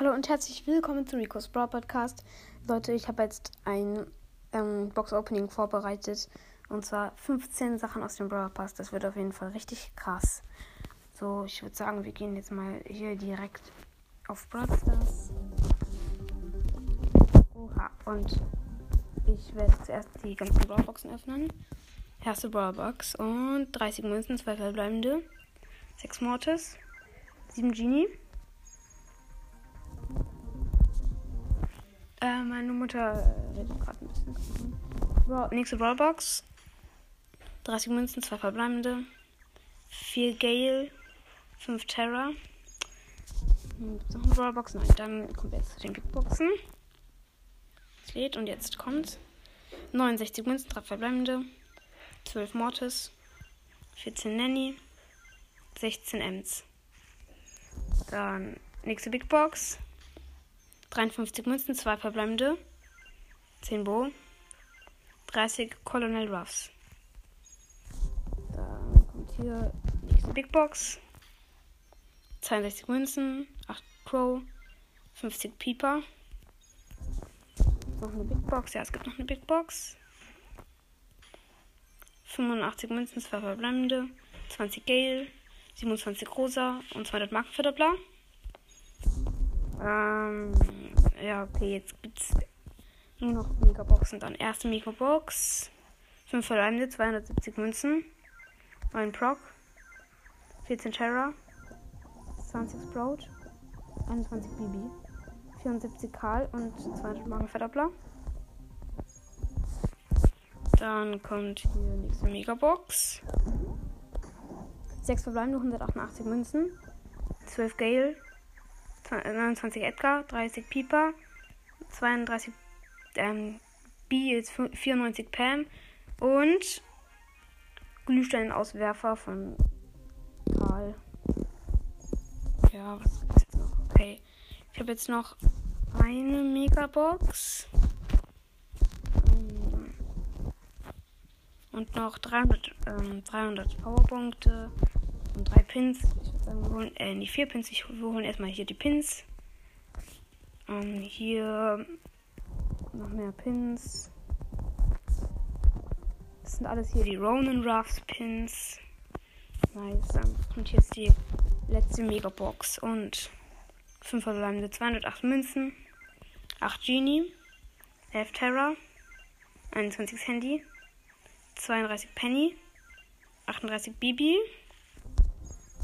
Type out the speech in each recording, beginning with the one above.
Hallo und herzlich willkommen zu Rico's Brawl Podcast. Leute, ich habe jetzt ein ähm, Box-Opening vorbereitet. Und zwar 15 Sachen aus dem Brawl Pass. Das wird auf jeden Fall richtig krass. So, ich würde sagen, wir gehen jetzt mal hier direkt auf Brawl Stars. Oha, und ich werde zuerst die ganzen Brawlboxen öffnen. Erste Brawlbox und 30 Münzen, 2 verbleibende, 6 Mortis, 7 Genie. Äh, meine Mutter redet gerade ein bisschen. Bra nächste Brawlbox. 30 Münzen, 2 verbleibende. 4 Gale, 5 Terra. Gibt es noch eine Brawlbox? Nein, dann wir jetzt zu den Big Boxen. Es lädt und jetzt kommt 69 Münzen, 3 verbleibende. 12 Mortis. 14 Nanny. 16 Ems. Dann nächste Big Box. 53 Münzen, 2 verbleibende, 10 Bo, 30 Colonel Ruffs. Dann kommt hier nächste Big Box. 62 Münzen, 8 Crow, 50 Pieper. Noch eine Big Box, ja, es gibt noch eine Big Box. 85 Münzen, 2 verbleibende, 20 Gale, 27 Rosa und 200 Markenverdoppler. Ähm, ja, okay, jetzt gibt's nur noch Megaboxen. Dann erste Megabox. 5 verbleibende, 270 Münzen. 9 Proc. 14 Terra. 20 Sprout. 21 Bibi. 74 Karl und 200 Magenverdoppler. Dann kommt hier nächste Megabox. 6 verbleibende, 188 Münzen. 12 Gale. 29 Edgar, 30 Pieper, 32 ähm, B ist 94 Pam und Glühsteinauswerfer von Karl. Ja, was gibt's jetzt noch? Okay. Ich habe jetzt noch eine Megabox. Und noch 300, ähm, 300 Powerpunkte und drei Pins. Wir holen, äh, nicht vier Pins. Ich, wir holen erstmal hier die Pins. Ähm, hier noch mehr Pins. Das sind alles hier die Ronan Ruffs Pins. Nice. Dann kommt jetzt die letzte Megabox und 5 verbleibende 208 Münzen, 8 Genie, 11 Terra, 21 Handy, 32 Penny, 38 Bibi,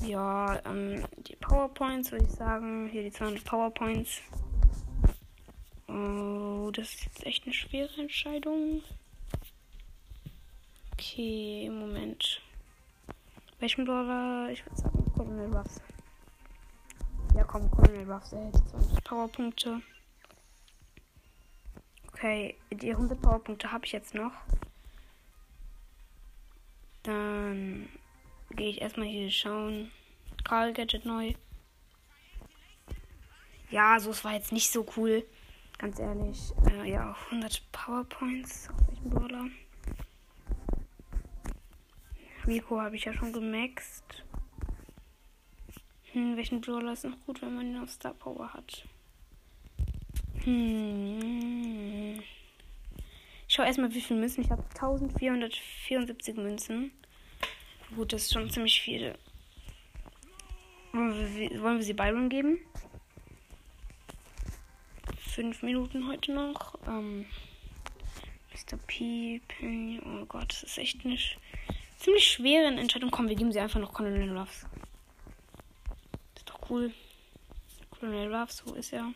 ja, ähm, die PowerPoints würde ich sagen. Hier die 200 PowerPoints. Oh, das ist jetzt echt eine schwere Entscheidung. Okay, Moment. Welchen Brawler? Ich würde sagen Colonel Ruffs. Ja, komm, Colonel Ruffs erhält 20 Powerpunkte. Okay, die 100 Powerpunkte habe ich jetzt noch. Dann gehe ich erstmal hier schauen. Karl Gadget neu. Ja, so es war jetzt nicht so cool. Ganz ehrlich. Äh, ja, 100 Powerpoints. Auf welchem Brawler? Rico habe ich ja schon gemaxt. Hm, welchen Brawler ist noch gut, wenn man auf Star Power hat? Hm. Ich schau erstmal, wie viele Münzen ich habe. 1474 Münzen. Gut, das ist schon ziemlich viel. Wollen wir, wollen wir sie Byron geben? Fünf Minuten heute noch. Ähm, Mr. P, Penny. Oh Gott, das ist echt eine ziemlich schwere Entscheidung. Komm, wir geben sie einfach noch Colonel Ruffs. Ist doch cool. Colonel Ruffs, wo ist er?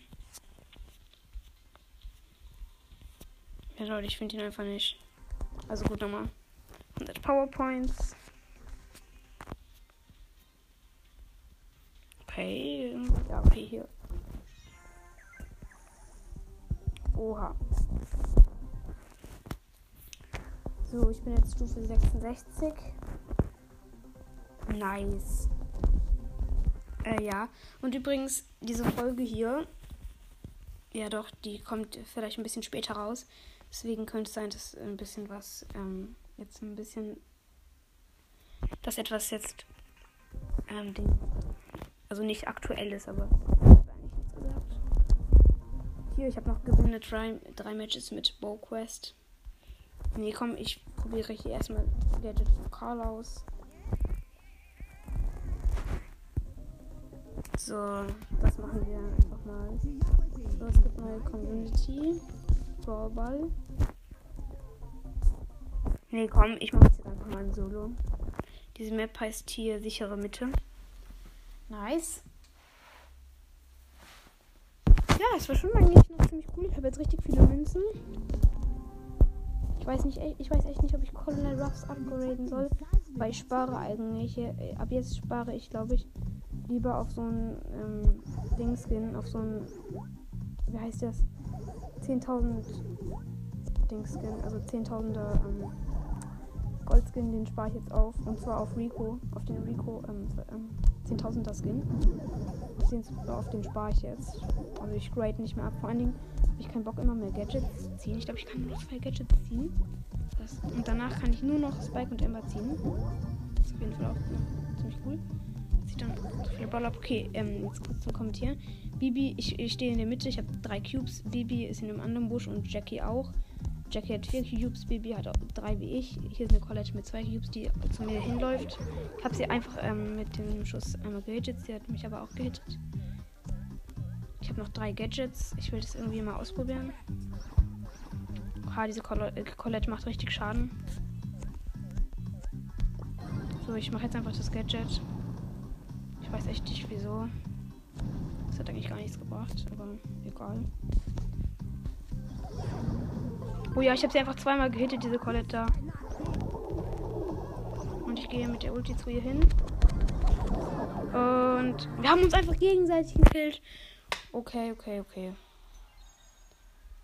Ja, Leute, ich finde ihn einfach nicht. Also gut, nochmal. 100 Powerpoints. Okay. Ja, okay, hier. Oha. So, ich bin jetzt Stufe 66. Nice. Äh, ja. Und übrigens, diese Folge hier. Ja, doch, die kommt vielleicht ein bisschen später raus. Deswegen könnte es sein, dass ein bisschen was, ähm, jetzt ein bisschen, dass etwas jetzt, ähm, den also nicht aktuell ist, aber. Tier. Ich habe noch gewonnene drei, drei Matches mit Bow Quest. Nee, komm, ich probiere hier erstmal Gadget von Karl aus. So, das machen wir einfach mal. So, es gibt neue Community. Brawlball. Nee, komm, ich mache jetzt einfach mal ein Solo. Diese Map heißt hier sichere Mitte. Nice. Ja, es war schon eigentlich noch ziemlich cool. Ich habe jetzt richtig viele Münzen. Ich weiß nicht, ich weiß echt nicht, ob ich Colonel Ruffs upgraden soll, weil ich spare eigentlich. Äh, ab jetzt spare ich, glaube ich, lieber auf so ein ähm, Dingskin, auf so ein, wie heißt das? 10.000 Dingskin, also 10.000er ähm, Goldskin, den spare ich jetzt auf. Und zwar auf Rico, auf den Rico ähm, ähm, 10.000er Skin. Auf den, spare ich jetzt. Also ich grade nicht mehr ab. Vor allen Dingen habe ich keinen Bock immer mehr Gadgets ziehen. Ich glaube, ich kann nur zwei Gadgets ziehen. Das, und danach kann ich nur noch Spike und Ember ziehen. Das ist auf jeden Fall auch ja, ziemlich cool. Sieht dann so viele Brawler ab. Okay, ähm, jetzt kurz zum Kommentieren. Bibi, ich, ich stehe in der Mitte. Ich habe drei Cubes. Bibi ist in einem anderen Busch und Jackie auch. Jackie hat vier Cubes, Baby hat auch drei wie ich. Hier ist eine College mit zwei Cubes, die zu mir hinläuft. Ich habe sie einfach ähm, mit dem Schuss einmal gehittet. Sie hat mich aber auch gehittet. Ich habe noch drei Gadgets. Ich will das irgendwie mal ausprobieren. Oha, diese äh, Colette macht richtig Schaden. So, ich mache jetzt einfach das Gadget. Ich weiß echt nicht wieso. Das hat eigentlich gar nichts gebracht, aber egal. Oh ja, ich habe sie einfach zweimal gehittet, diese Colette da. Und ich gehe mit der Ulti zu ihr hin. Und wir haben uns einfach gegenseitig gekillt. Okay, okay, okay.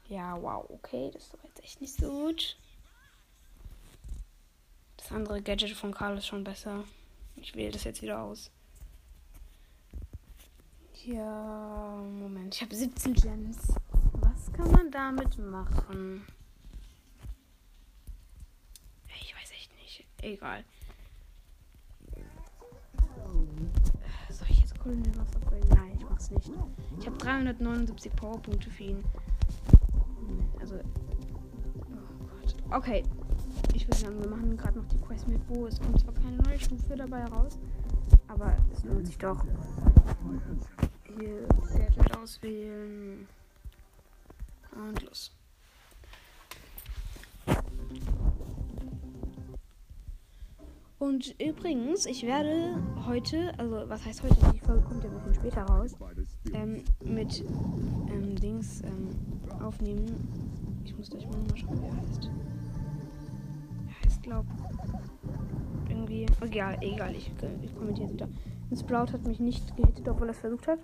Ja, wow, okay. Das war jetzt echt nicht so gut. Das andere Gadget von Karl ist schon besser. Ich wähle das jetzt wieder aus. Ja, Moment. Ich habe 17 Gems. Was kann man damit machen? Egal. Soll ich jetzt Colonel was upgraden? Nein, ich mach's nicht. Ich habe 379 Powerpunkte für ihn. Also. Oh Gott. Okay. Ich würde sagen, wir machen gerade noch die Quest mit Bo. Es kommt zwar keine neue Stufe dabei raus, aber es lohnt sich doch. Hier Gadget auswählen. Und los. Und übrigens, ich werde heute, also was heißt heute, die Folge kommt ja ein bisschen später raus, ähm, mit ähm, Dings ähm, aufnehmen. Ich muss gleich mal schauen, wie er heißt. Er heißt, glaub, irgendwie, egal, egal, ich, ich kommentiere wieder. Und Sprout hat mich nicht gehittet, obwohl er es versucht hat.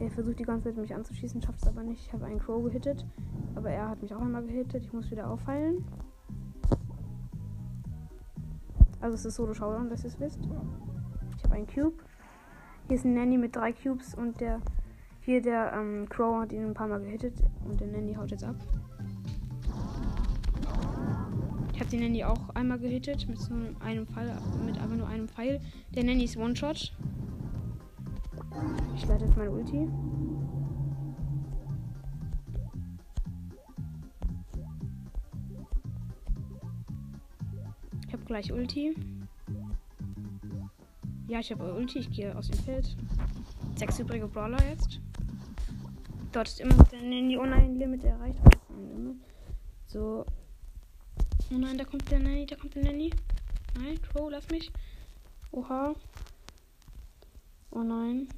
Er versucht die ganze Zeit mich anzuschießen, schafft es aber nicht. Ich habe einen Crow gehittet, aber er hat mich auch einmal gehittet. Ich muss wieder aufheilen. Also es ist Solo Showdown, dass ihr es wisst. Ich habe einen Cube. Hier ist ein Nanny mit drei Cubes und der hier der ähm, Crow hat ihn ein paar Mal gehittet und der Nanny haut jetzt ab. Ich habe den Nanny auch einmal gehittet mit so einem Pfeil, mit aber nur einem Pfeil. Der Nanny ist One-Shot. Ich leite jetzt meine Ulti. Gleich Ulti. Ja, ich habe Ulti. Ich gehe aus dem Feld. Sechs übrige Brawler jetzt. Dort ist immer der Nanny. Oh nein, Limit erreicht. So. Oh nein, da kommt der Nanny. Da kommt der Nanny. Nein, Crow, lass mich. Oha. Oh nein.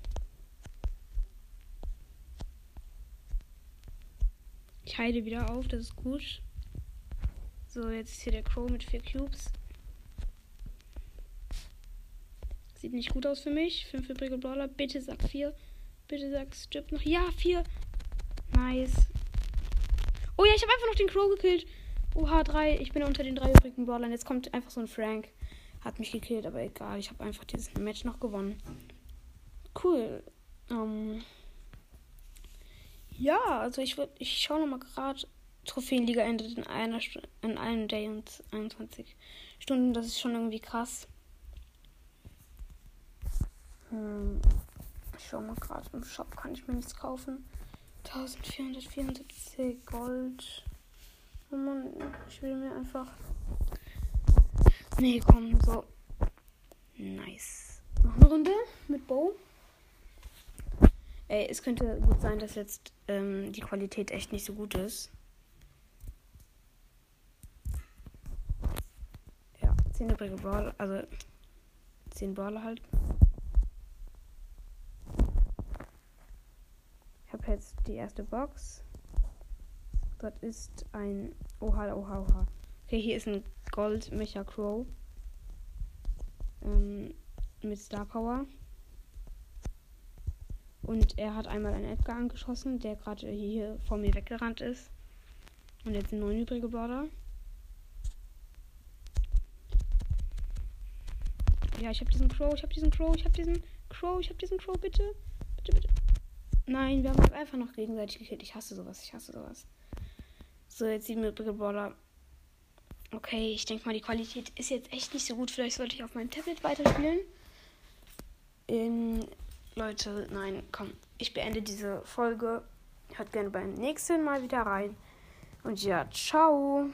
Ich heile wieder auf, das ist gut. So, jetzt ist hier der Crow mit vier Cubes. Sieht nicht gut aus für mich. Fünf übrige Brawler. Bitte sag vier. Bitte sag stirbt noch. Ja, vier. Nice. Oh ja, ich habe einfach noch den Crow gekillt. Oha, drei. Ich bin unter den drei übrigen Brawlern. Jetzt kommt einfach so ein Frank. Hat mich gekillt, aber egal. Ich habe einfach dieses Match noch gewonnen. Cool. Ähm ja, also ich würde, ich schaue noch mal gerade. Trophäenliga endet in einer Stunde, in einem Day und 21 Stunden. Das ist schon irgendwie krass. Hm, ich schau mal gerade im Shop, kann ich mir nichts kaufen. 1474 Gold. Oh ich will mir einfach. Nee, komm, so. Nice. Noch eine Runde mit Bow. Ey, es könnte gut sein, dass jetzt ähm, die Qualität echt nicht so gut ist. Ja, 10 übrige Brawler, also 10 Brawler halt. Ich habe jetzt die erste Box. Dort ist ein. Oha, oha, oha. Okay, hier ist ein Gold Mecha Crow. Ähm, mit Star Power. Und er hat einmal einen Edgar angeschossen, der gerade hier vor mir weggerannt ist. Und jetzt ein neun übrige Border. Ja, ich habe diesen Crow, ich habe diesen Crow, ich habe diesen Crow, ich habe diesen Crow, bitte. Nein, wir haben uns einfach noch gegenseitig gekillt. Ich hasse sowas, ich hasse sowas. So, jetzt sieben übrige Brawler. Okay, ich denke mal, die Qualität ist jetzt echt nicht so gut. Vielleicht sollte ich auf meinem Tablet weiterspielen. Ähm, Leute, nein, komm. Ich beende diese Folge. Hört gerne beim nächsten Mal wieder rein. Und ja, ciao.